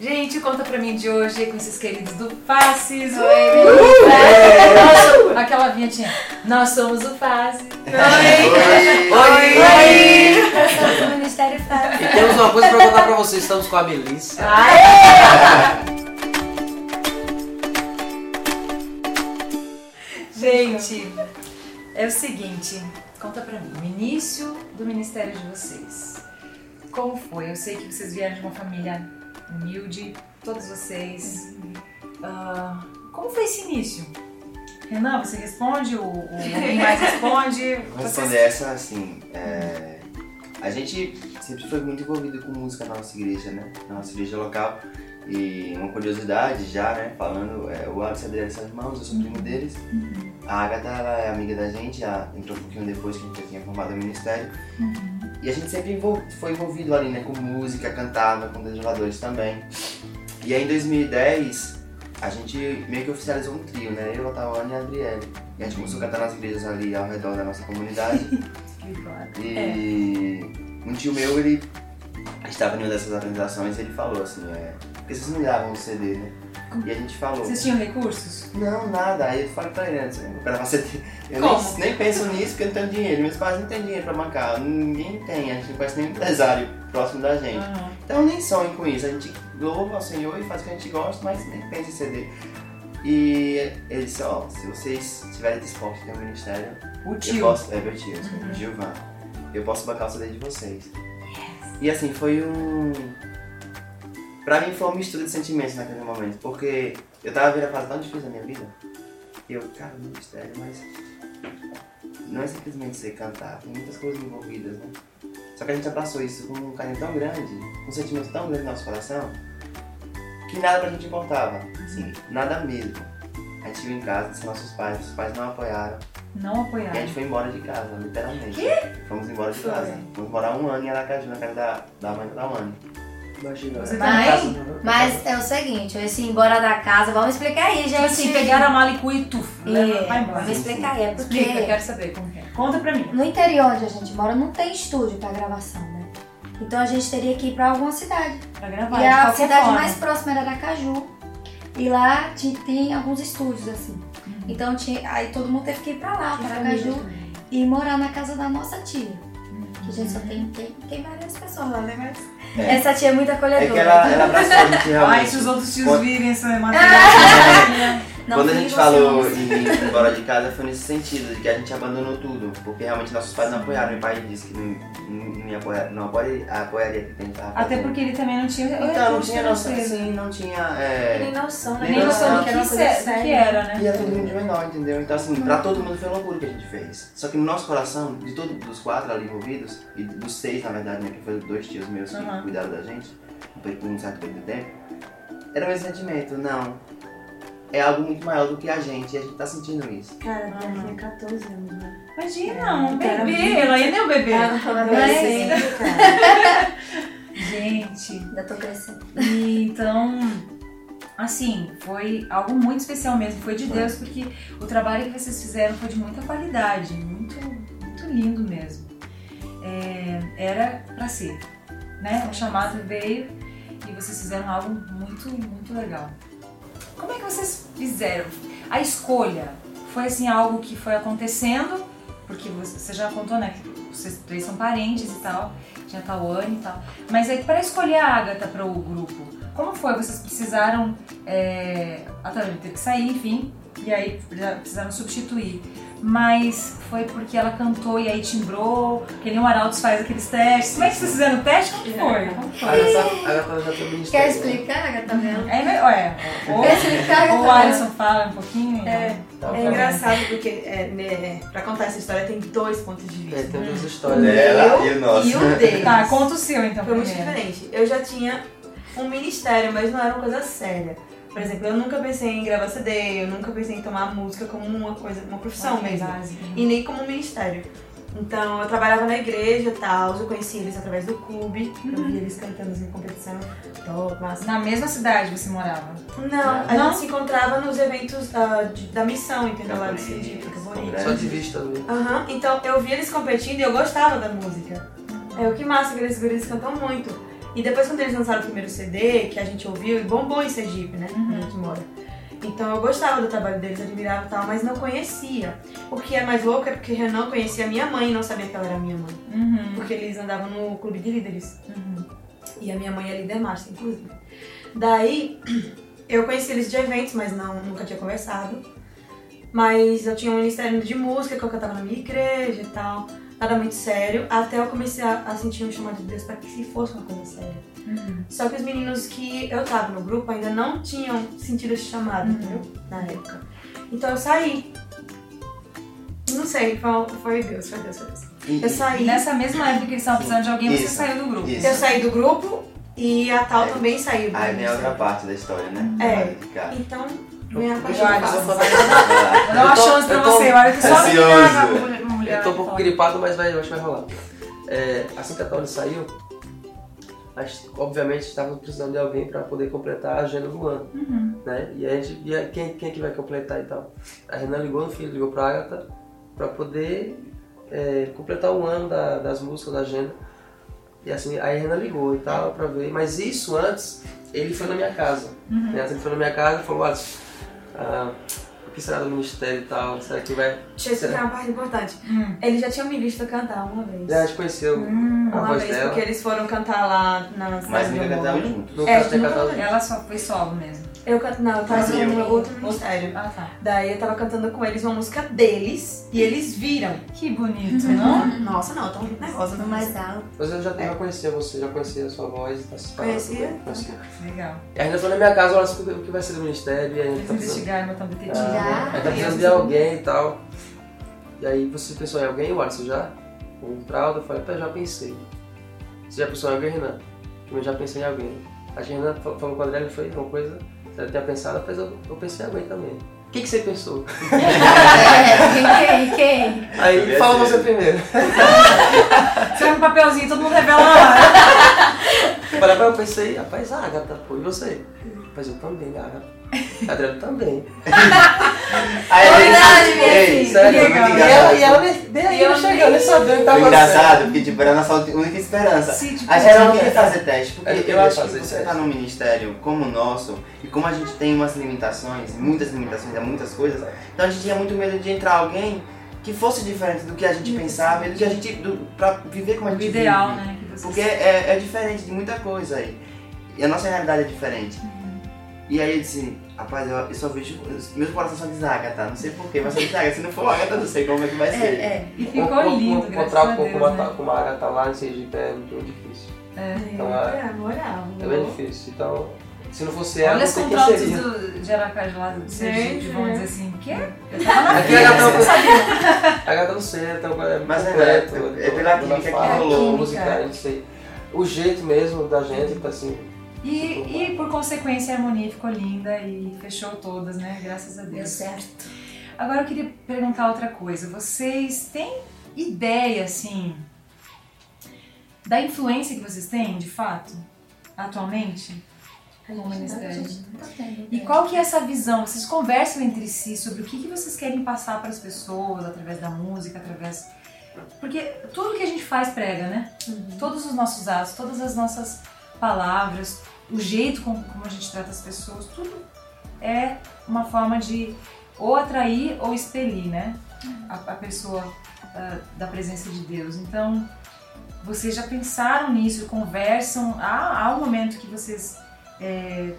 Gente, conta pra mim de hoje com esses queridos do Faces. Oi, Nossa, aquela vinhetinha. Nós somos o Face. Oi! Oi! Oi! Nós somos o Ministério Fácil. E temos uma coisa pra contar pra vocês, estamos com a Melissa. Gente, é o seguinte, conta pra mim, o início do ministério de vocês. Como foi? Eu sei que vocês vieram de uma família humilde, todos vocês. Ah, como foi esse início? Renan, você responde? O, o alguém mais responde? Vou responder essa assim. é, A gente sempre foi muito envolvido com música na nossa igreja, né? Na nossa igreja local. E uma curiosidade já, né? Falando, é, o Alex e a Adriana são irmãos, eu sou primo deles. A Agatha ela é amiga da gente, ela entrou um pouquinho depois que a gente já tinha formado o ministério. E a gente sempre foi envolvido ali, né? Com música, cantava, com desjogadores também. E aí em 2010, a gente meio que oficializou um trio, né? Eu, a e a Adriele. E a gente começou a cantar nas igrejas ali ao redor da nossa comunidade. E um tio meu, ele estava em uma dessas apresentações e ele falou assim, é, porque vocês não gravam o CD, né? E a gente falou, Vocês tinham recursos? não, nada. Aí eu falei pra ele antes, eu gravar CD. Eu nem, nem penso nisso porque eu não tenho dinheiro. Meus pais não têm dinheiro pra bancar, ninguém tem, a gente não conhece nenhum empresário próximo da gente. Aham. Então nem sonho com isso, a gente louva ao Senhor e faz o que a gente gosta, mas nem pensa em CD. E ele disse, ó, se vocês estiverem dispostos a ter um ministério, O eu tio. posso, é meu tio, desculpa, Gilvan. Eu posso bancar o CD de vocês. E assim, foi um. Pra mim foi uma mistura de sentimentos naquele momento, porque eu tava vendo a fase tão difícil da minha vida. E eu, cara, ministério, mas. Não é simplesmente você cantar, tem muitas coisas envolvidas, né? Só que a gente abraçou isso com um carinho tão grande, um sentimento tão grande no nosso coração, que nada pra gente importava. Assim, nada mesmo. A gente viu em casa, disse nossos pais, nossos pais não apoiaram. Não E a apoiaram. gente foi embora de casa, literalmente. Fomos embora de Foi. casa. Fomos morar um ano em Aracaju, na casa da, da mãe da Wani. Imagina. Você Mas, também? mas é o seguinte, esse ir embora da casa, vamos explicar aí, gente. Tipo assim, pegaram a mala e cu e tuf, leva, É, vai embora. vamos explicar aí, é porque Explica, eu quero saber como é. Conta pra mim. no interior onde a gente mora não tem estúdio pra gravação, né? Então a gente teria que ir pra alguma cidade. Pra gravar, e de a cidade forma. mais próxima era Aracaju. E lá ti- tem alguns estúdios, assim. Então tinha, aí todo mundo teve que ir pra lá, pra Aracaju, e morar na casa da nossa tia. Que a gente só tem, tem, tem várias pessoas lá, né? Mas É. essa tia é muito É acolhedora. que ela, ela abraçou a gente Ai, realmente. se os outros tios virem essa matéria. Não, Quando a gente falou em ir embora de casa foi nesse sentido, de que a gente abandonou tudo. Porque realmente nossos pais não apoiaram. Meu pai disse que não, não, não ia apoiar, não apoia, apoiaria o que a gente tava Até porque ele também não tinha Então, não tinha noção, assim, não tinha. Nem É... noção, né? Nem noção do que que, uma que era, né? E era todo mundo de menor, entendeu? Então, assim, pra todo mundo foi loucura o que a gente fez. Só que no nosso coração, de todos os quatro ali envolvidos, e dos seis, na verdade, né, que foram dois tios meus que Aham. cuidaram da gente, por por um certo período de tempo, era o mesmo sentimento, não. É algo muito maior do que a gente, e a gente tá sentindo isso. Cara, ela tinha 14 anos, né? Imagina, um Era bebê. Ela ainda é um bebê. Ela tava Mas- adolescente, cara. Gente, Ainda tô crescendo. Então, assim, foi algo muito especial mesmo, foi de Deus, porque o trabalho que vocês fizeram foi de muita qualidade, muito, muito lindo mesmo. É, era pra ser, né? O chamado veio e vocês fizeram algo muito, muito legal. Como é que vocês fizeram? A escolha foi assim algo que foi acontecendo, porque você, já contou, né? Que vocês três são parentes e tal, tinha Tawane e tal. Mas aí, para escolher a Agatha para o grupo, como foi? Vocês precisaram. É, a Tawane teve que sair, enfim, e aí precisaram substituir. Mas foi porque ela cantou e aí timbrou, que nem o Arautos faz aqueles testes. Como é que vocês fizeram o teste? Como foi? Como foi? A Agatha já tem ministério. Quer explicar, Agatha Melo? É, é, ué, Quer explicar, ou o? Alisson fala um pouquinho. É, Tá É engraçado porque, é, né, pra contar essa história, tem dois pontos de vista. É, tem duas O histórias. Dela meu e o nosso. E o dele. Tá, conta o seu então Foi muito primeiro. diferente. Eu já tinha um ministério, mas não era uma coisa séria. Por exemplo, eu nunca pensei em gravar CD, eu nunca pensei em tomar música como uma coisa, uma profissão mesmo. E nem como um ministério. Então eu trabalhava na igreja e tal, eu conheci eles através do clube, eu vi eles cantando em competição. Top, massa. Na mesma cidade você morava? Não, a Não? gente se encontrava nos eventos ah, de- da missão, entendeu? Lá do. Só de vista ali. Aham, então eu vi eles competindo e eu gostava da música. É o que massa, que eles guris cantam muito. E depois quando eles lançaram o primeiro CD, que a gente ouviu, e bombou em Sergipe, né? A gente mora. Então eu gostava do trabalho deles, admirava e tal, mas não conhecia. O que é mais louco é porque eu não conhecia a minha mãe e não sabia que ela era minha mãe. Uhum. Porque eles andavam no clube de líderes. Uhum. E a minha mãe é líder master, inclusive. Daí, eu conheci eles de eventos, mas não, nunca tinha conversado. Mas eu tinha um ministério de música que eu cantava na minha igreja e tal. Nada muito sério. Até eu comecei a, a sentir um chamado de Deus para que se fosse uma coisa séria. Uhum. Só que os meninos que eu tava no grupo ainda não tinham sentido esse chamado, Uhum. entendeu? Na época. Então eu saí. Não sei, foi, foi Deus, foi Deus, foi Deus. E- Eu saí. Nessa mesma época que eles estavam precisando de alguém, você Isso. saiu do grupo. Isso. Eu saí do grupo e a Tal Aí- também saiu do Aí vem a outra parte da história, né? É. Então, vem a parte eu Eu tô- chance pra eu tô você, olha que só ansioso. menina, uma mulher- uma mulher Eu tô um pouco gripado, mas vai, eu acho que vai rolar. É, assim que a Tony saiu, a gente, obviamente estávamos precisando de alguém para poder completar a agenda do ano, Uhum. né? E a gente via quem, quem que vai completar e tal. A Renan ligou no filho, ligou pra Agatha para poder é, completar o ano da- das músicas da agenda. E assim, aí a Renan ligou e tal pra ver. Mas isso antes, ele foi na minha casa. Uhum. Né? Ele foi na minha casa e falou, ah, o que será do ministério e tal? Será que vai. Deixa eu explicar uma parte importante. Hum. Eles já tinham me visto cantar uma vez. Já a gente conheceu Hum. a Uma voz vez, dela. porque eles foram cantar lá na cidade Mas cantamos moro. juntos. É, tinha nunca cantado. Ela só foi solo mesmo. Eu canto, não, eu tava meu outro ministério. Ah, tá. Daí eu tava cantando com eles uma música deles e eles viram. Que bonito, não? Nossa, não, eu tô muito nervosa. No Não mais alto. Mas eu já, já conhecia você, já conhecia a sua voz. Tá, Conhecia? Conhecia. Legal. E ainda foi na minha casa, olha o que vai ser do ministério. E a gente Eles tá precisando, investigaram, botaram detetive. Ah, tá precisando de alguém e tal. E aí você pensou em alguém, o Alisson já? O Traudo, eu falei, pá, já pensei. Você já pensou em alguém, Renan? Eu já pensei em alguém. A Renan fa- falou com o André, ele foi uma coisa, tinha pensado, mas eu, eu pensei em alguém também. O que, que você pensou? É, quem, quem? Aí fala ser. você primeiro. Sai um papelzinho, todo mundo revela na hora. Eu falei, "Mas eu pensei, rapaz, a Agatha, pô, e você? Rapaz, eu também, Agatha. Adriano também. Aí, Verdade, minha Ei, filha. sério, Legal. E ela, e engraçado. ela nem- nem aí Eu não chegando, nem sabendo que tava engraçado, porque tipo, era a nossa única esperança. Sim, tipo, A gente não queria fazer teste, porque Eu eu, acho que fazer você teste. tá num ministério como o nosso, e como a gente tem umas limitações, muitas limitações a muitas coisas, então a gente tinha muito medo de entrar alguém que fosse diferente do que a gente pensava e do que a gente. Do, pra viver como a O gente ideal, vive. né? Que vocês... Porque é, é diferente de muita coisa aí. E a nossa realidade é diferente. E aí eu disse, rapaz, eu, eu só vejo. Meu coração só diz Agatha, não sei porquê, mas só diz Agatha. Se não for Agatha, não sei como é que vai ser. É, é. E ficou lindo, graças Encontrar a com, Deus, com, uma, né? com uma Agatha lá em Sergipe é muito difícil. Então, É, moral. É bem difícil. Então, se não fosse ela, Olha não os sei quem contratos seria. do, de Aracaju lá do Sergipe, vamos é. dizer assim, o quê? Eu tava na Aqui a você não sabia. A Agatha não sei, então é Mas é, completo. é- é pela toda química que rolou. música, não sei. O jeito mesmo da gente, tá assim. E, e por consequência a harmonia ficou linda e fechou todas, né? Graças a Deu Deus. certo. Agora eu queria perguntar outra coisa. Vocês têm ideia, assim, da influência que vocês têm, de fato, atualmente? No ministério. Tá tendo, E qual que é essa visão? Vocês conversam entre si sobre o que, que vocês querem passar para as pessoas através da música, através. Porque tudo que a gente faz prega, né? Todos os nossos atos, todas as nossas palavras, o jeito como, como a gente trata as pessoas, tudo é uma forma de ou atrair ou expelir, né? A, a pessoa ah, da presença de Deus. Então, vocês já pensaram nisso, conversam? Há, há um momento que vocês é,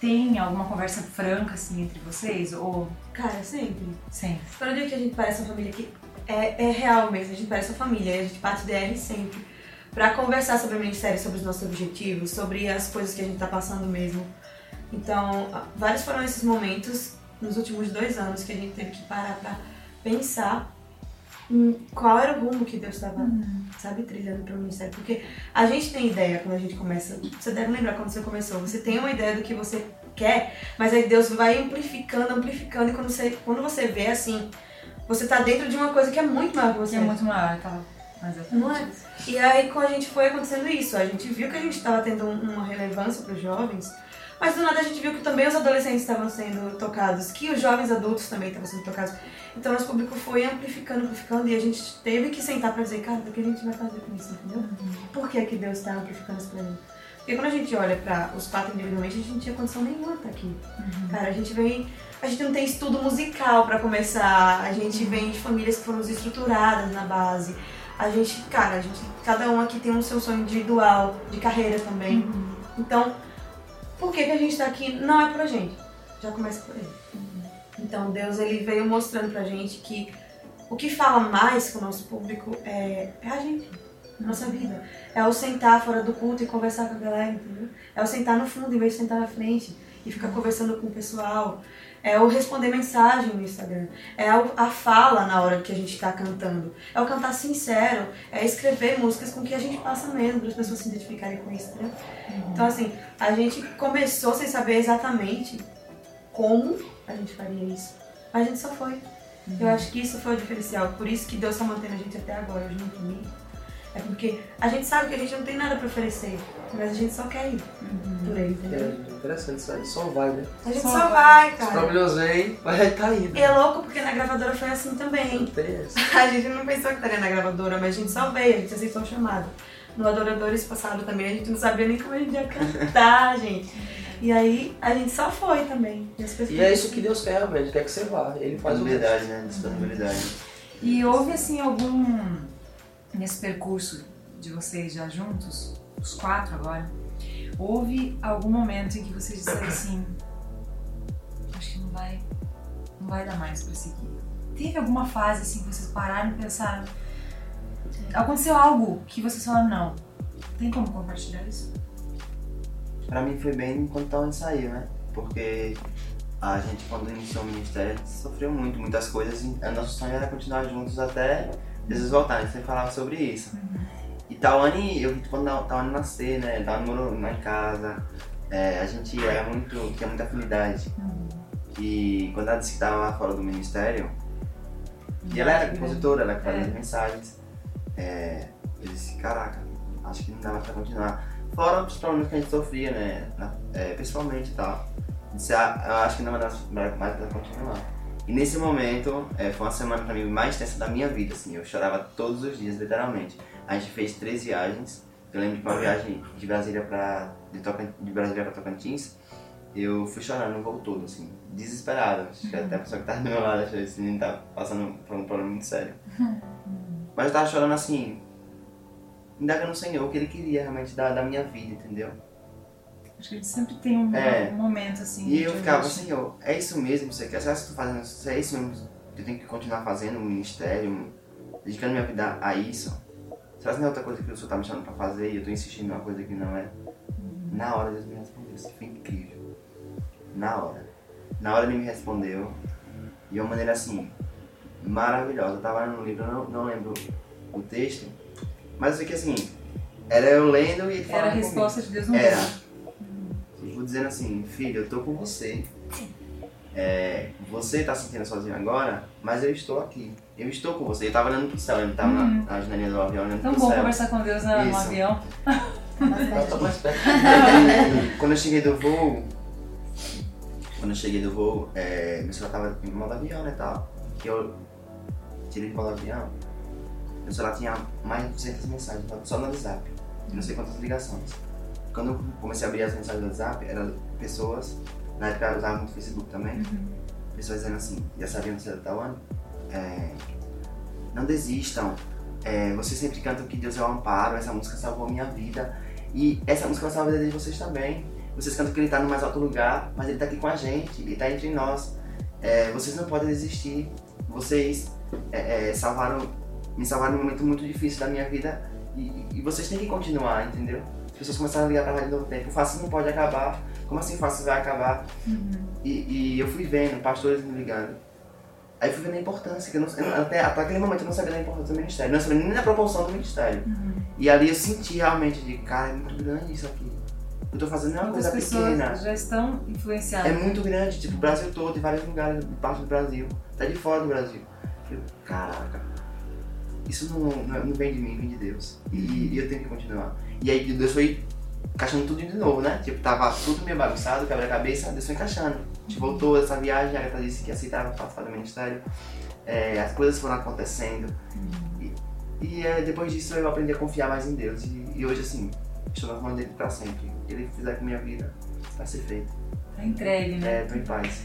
têm alguma conversa franca assim entre vocês? Ou Cara, sempre. sempre? Quando eu digo que a gente parece uma família que é, é real mesmo, a gente parece uma família, a gente parte DR sempre. Pra conversar sobre o ministério, sobre os nossos objetivos, sobre as coisas que a gente tá passando mesmo. Então, vários foram esses momentos nos últimos dois anos que a gente teve que parar pra pensar em qual era o rumo que Deus estava, sabe, trilhando para o ministério. Porque a gente tem ideia quando a gente começa. Você deve lembrar quando você começou. Você tem uma ideia do que você quer, mas aí Deus vai amplificando, amplificando, e quando você, quando você vê assim, você tá dentro de uma coisa que é muito maior que você. Que é muito maior, aquela. É Não é? E aí com a gente foi acontecendo isso, a gente viu que a gente estava tendo um- uma relevância para os jovens, mas do nada a gente viu que também os adolescentes estavam sendo tocados, que os jovens adultos também estavam sendo tocados. Então nosso público foi amplificando, amplificando, e a gente teve que sentar para dizer, cara, o que a gente vai fazer com isso, entendeu? Por que, que Deus está amplificando isso pra gente? Porque quando a gente olha para os quatro individualmente, a gente não tinha condição nenhuma estar aqui. Uhum. Cara, a gente vem. A gente não tem estudo musical para começar. A gente vem de famílias que foram desestruturadas na base. A gente, cara, a gente, cada um aqui tem um seu sonho individual, de carreira também. Uhum. Então, por que, que a gente tá aqui? Não é pra gente. Já começa por aí. Então, Deus ele veio mostrando pra gente que o que fala mais com o nosso público é, é a gente, a nossa vida. É o sentar fora do culto e conversar com a galera, entendeu? É o sentar no fundo em vez de sentar na frente e ficar conversando com o pessoal. É o responder mensagem no Instagram. É a fala na hora que a gente tá cantando. É o cantar sincero. É escrever músicas com que a gente passa mesmo, para as pessoas se identificarem com isso, entendeu? Então, assim, a gente começou sem saber exatamente como a gente faria isso. Mas a gente só foi. Eu acho que isso foi o diferencial. Por isso que Deus está mantendo a gente até agora junto comigo. É porque a gente sabe que a gente não tem nada para oferecer, mas a gente só quer ir por aí, entendeu? Interessante isso aí, só vai, né? A gente Só só, vai. vai, Se cara. problemosei, vai tá indo. E é louco porque na gravadora foi assim também. A gente não pensou que estaria na gravadora, mas a gente só veio, a gente aceitou o chamado. No Adoradores passado também, a gente não sabia nem como a gente ia cantar, gente. E aí a gente só foi também. E, E é isso que Deus quer realmente, quer que você vá. Ele faz o resto. Disponibilidade, né? Disponibilidade. E houve assim algum nesse percurso de vocês já juntos, os quatro agora, houve algum momento em que vocês disseram assim, acho que não vai, não vai dar mais pra seguir. Teve alguma fase assim que vocês pararam e pensaram, aconteceu algo que vocês falaram não, tem como compartilhar isso? Pra mim foi bem quando tava saiu, né? Porque a gente, quando iniciou o ministério, a gente sofreu muito, muitas coisas. E a nosso sonho era continuar juntos até Jesus voltar. A gente sempre falava sobre isso. E Tawane, eu vi quando Tawane nascer, né? Tawane morou lá em casa. É, a gente era muito, tinha muita afinidade. E quando ela disse que tava lá fora do ministério, e ela era compositora, ela que fazia as mensagens. É, eu disse, caraca, acho que não dava pra continuar. Fora os problemas que a gente sofria, né? é, pessoalmente e tal. Eu Disse, ah, eu acho que não vai dar mais pra continuar. E nesse momento, é, foi uma semana pra mim mais tensa da minha vida, assim. Eu chorava todos os dias, literalmente. A gente fez três viagens. Eu lembro que uma viagem de Brasília pra, de, Tocan, de Brasília pra Tocantins, eu fui chorando o voo todo, assim, desesperado. Acho que até a pessoa que tava do meu lado achou que esse menino tá passando por um problema muito sério. Mas eu tava chorando assim, indagando no Senhor o que Ele queria realmente da, da minha vida, entendeu? Acho que a gente sempre tem um, É. um momento assim. E eu ficava, angústia. Senhor, é isso mesmo você quer? Será que você tá fazendo isso? É isso mesmo que eu tenho que continuar fazendo, o ministério, dedicando minha vida a isso? Será que não é outra coisa que o Senhor tá me chamando pra fazer e eu tô insistindo numa coisa que não é? Na hora Deus me respondeu, isso foi incrível. Na hora. Na hora ele me respondeu de uma maneira assim, maravilhosa. Eu tava lendo um livro, eu não, não lembro o texto, mas eu sei que assim, era eu lendo e ele Era falando a comigo. resposta de Deus no Era. mundo. Dizendo assim, filho, eu tô com você. É, você tá se sentindo sozinho agora, mas eu estou aqui. Eu estou com você. Eu tava olhando pro céu, eu tava Uhum. na, na janelinha do avião olhando Tão pro bom céu. conversar com Deus na- no avião. Ela tá mais perto. Quando eu cheguei do voo, quando eu cheguei do voo, é, meu celular tava em modo avião, né, tal. Que eu tirei de modo avião, meu celular tinha mais de 200 mensagens, só no WhatsApp. Não sei quantas ligações. Quando eu comecei a abrir as mensagens do WhatsApp, eram pessoas, na época eu usava muito Facebook também, pessoas dizendo assim, já sabiam ser da Tawane, é, não desistam, é, vocês sempre cantam que Deus é o amparo, essa música salvou a minha vida, e essa música vai salvar a vida de vocês também. Vocês cantam que ele está no mais alto lugar, mas ele está aqui com a gente, ele está entre nós. É, vocês não podem desistir. Vocês é, é, salvaram, me salvaram num momento muito difícil da minha vida e, e vocês têm que continuar, entendeu? As pessoas começaram a ligar pra de novo tempo. O fácil não pode acabar. Como assim fácil vai acabar? E, e eu fui vendo pastores me ligando. Aí eu fui vendo a importância, que eu não, até, até aquele momento eu não sabia da importância do ministério, não sabia nem da proporção do ministério. E ali eu senti realmente de, cara, é muito grande isso aqui. Eu tô fazendo uma coisa pequena. já estão É influenciadas. muito grande, tipo, o Brasil todo, em vários lugares, parte do Brasil, até de fora do Brasil. Eu, caraca, isso não, não, não vem de mim, vem de Deus. E, e eu tenho que continuar. E aí Deus foi encaixando tudo de novo, né? Tipo, tava tudo meio bagunçado, quebra-cabeça, Deus foi encaixando. A gente voltou essa viagem, a Agatha disse que aceitava participar do ministério. É, as coisas foram acontecendo. E, e é, depois disso eu aprendi a confiar mais em Deus. E, e hoje, assim, estou na mão dele pra sempre. ele fizer com minha vida, vai ser feito. Tá entregue, né? É, tô em paz.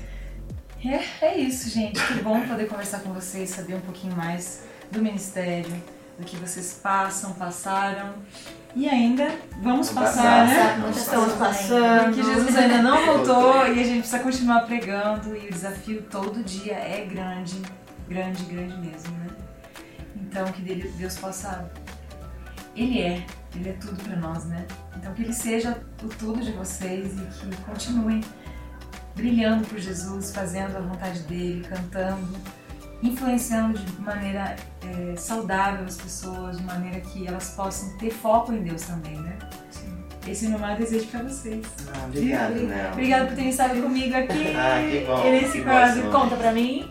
É, é isso, gente. Que bom poder conversar com vocês, saber um pouquinho mais do ministério, do que vocês passam, passaram. E ainda vamos Vamos passar, passar. né? Muitas Estamos passando. Porque Jesus ainda não voltou e a gente precisa continuar pregando e o desafio todo dia é grande, grande, grande mesmo, né? Então que Deus possa. Ele é, ele é tudo pra nós, né? Então que ele seja o tudo de vocês e que continuem brilhando por Jesus, fazendo a vontade dele, cantando, influenciando de maneira eh, saudável as pessoas, de maneira que elas possam ter foco em Deus também, né? Esse é o meu maior desejo pra vocês. Ah, obrigado, né? Obrigada por terem estado comigo aqui Ah, que bom, nesse que quadro. Conta Pra Mim.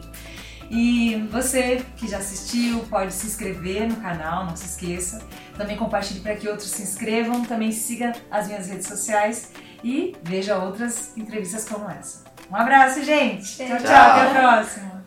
E você que já assistiu pode se inscrever no canal, não se esqueça. Também compartilhe para que outros se inscrevam. Também siga as minhas redes sociais e veja outras entrevistas como essa. Um abraço, gente! Tchau, tchau, Tchau. até a próxima!